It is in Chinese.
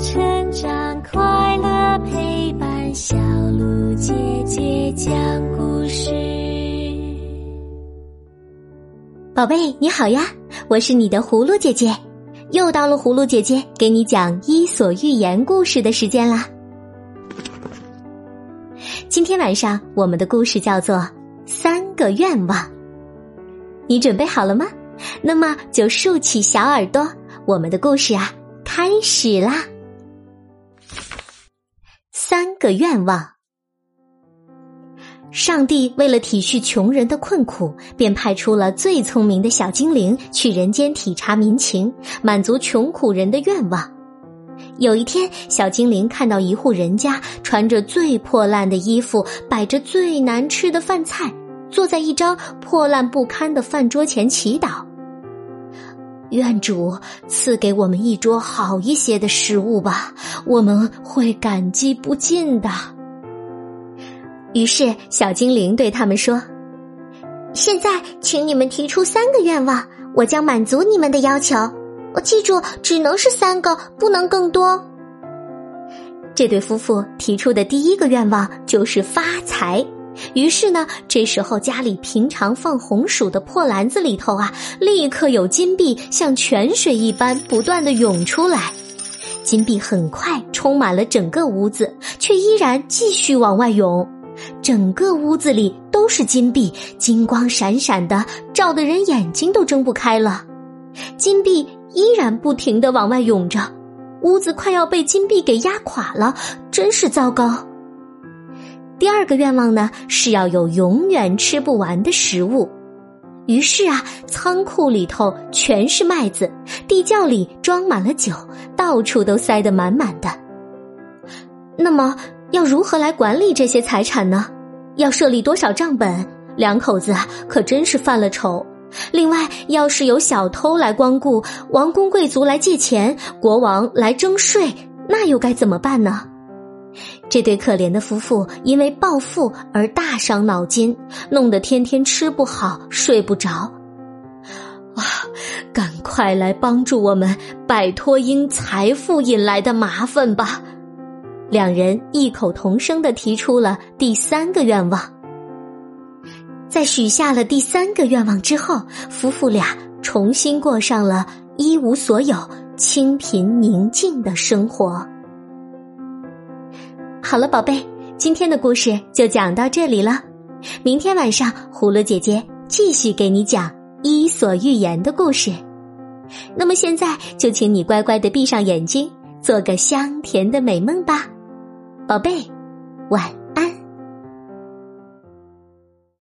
成长，快乐陪伴，小鹿姐姐讲故事。宝贝，你好呀，我是你的葫芦姐姐，又到了葫芦姐姐给你讲《伊索寓言》故事的时间啦。今天晚上我们的故事叫做《三个愿望》，你准备好了吗？那么就竖起小耳朵，我们的故事啊开始啦！三个愿望，上帝为了体恤穷人的困苦，便派出了最聪明的小精灵去人间体察民情，满足穷苦人的愿望。有一天，小精灵看到一户人家穿着最破烂的衣服，摆着最难吃的饭菜，坐在一张破烂不堪的饭桌前祈祷。愿主赐给我们一桌好一些的食物吧，我们会感激不尽的。于是，小精灵对他们说：“现在，请你们提出三个愿望，我将满足你们的要求。我记住，只能是三个，不能更多。”这对夫妇提出的第一个愿望就是发财。于是呢，这时候家里平常放红薯的破篮子里头啊，立刻有金币像泉水一般不断的涌出来。金币很快充满了整个屋子，却依然继续往外涌。整个屋子里都是金币，金光闪闪的，照得人眼睛都睁不开了。金币依然不停的往外涌着，屋子快要被金币给压垮了，真是糟糕。第二个愿望呢，是要有永远吃不完的食物。于是啊，仓库里头全是麦子，地窖里装满了酒，到处都塞得满满的。那么，要如何来管理这些财产呢？要设立多少账本？两口子可真是犯了愁。另外，要是有小偷来光顾，王公贵族来借钱，国王来征税，那又该怎么办呢？这对可怜的夫妇因为暴富而大伤脑筋，弄得天天吃不好睡不着。啊，赶快来帮助我们摆脱因财富引来的麻烦吧！两人异口同声的提出了第三个愿望。在许下了第三个愿望之后，夫妇俩重新过上了一无所有、清贫宁静的生活。好了，宝贝，今天的故事就讲到这里了。明天晚上，葫芦姐姐继续给你讲《伊索寓言》的故事。那么现在，就请你乖乖的闭上眼睛，做个香甜的美梦吧，宝贝，晚。